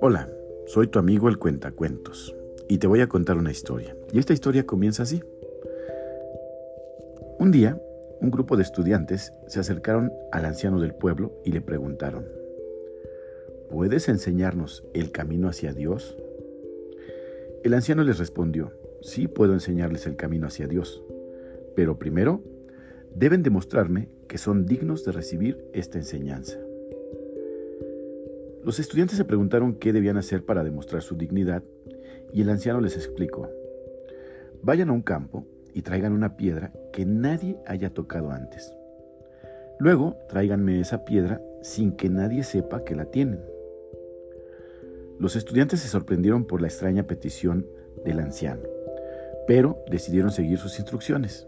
Hola, soy tu amigo el Cuentacuentos y te voy a contar una historia. Y esta historia comienza así. Un día, un grupo de estudiantes se acercaron al anciano del pueblo y le preguntaron, ¿puedes enseñarnos el camino hacia Dios? El anciano les respondió, sí puedo enseñarles el camino hacia Dios, pero primero deben demostrarme que son dignos de recibir esta enseñanza. Los estudiantes se preguntaron qué debían hacer para demostrar su dignidad y el anciano les explicó. Vayan a un campo y traigan una piedra que nadie haya tocado antes. Luego tráiganme esa piedra sin que nadie sepa que la tienen. Los estudiantes se sorprendieron por la extraña petición del anciano, pero decidieron seguir sus instrucciones.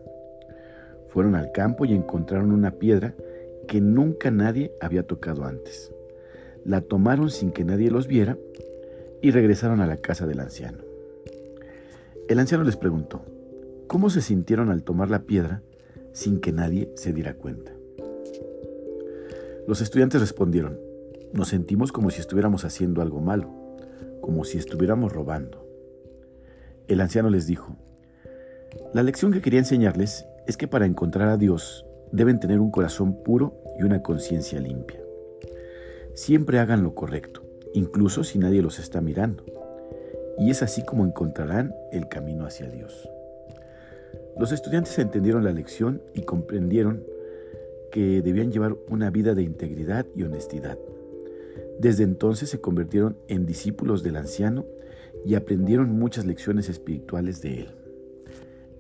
Fueron al campo y encontraron una piedra que nunca nadie había tocado antes la tomaron sin que nadie los viera y regresaron a la casa del anciano. El anciano les preguntó, ¿cómo se sintieron al tomar la piedra sin que nadie se diera cuenta? Los estudiantes respondieron, nos sentimos como si estuviéramos haciendo algo malo, como si estuviéramos robando. El anciano les dijo, la lección que quería enseñarles es que para encontrar a Dios deben tener un corazón puro y una conciencia limpia. Siempre hagan lo correcto, incluso si nadie los está mirando. Y es así como encontrarán el camino hacia Dios. Los estudiantes entendieron la lección y comprendieron que debían llevar una vida de integridad y honestidad. Desde entonces se convirtieron en discípulos del anciano y aprendieron muchas lecciones espirituales de él.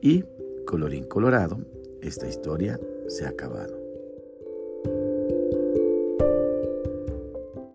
Y, colorín colorado, esta historia se ha acabado.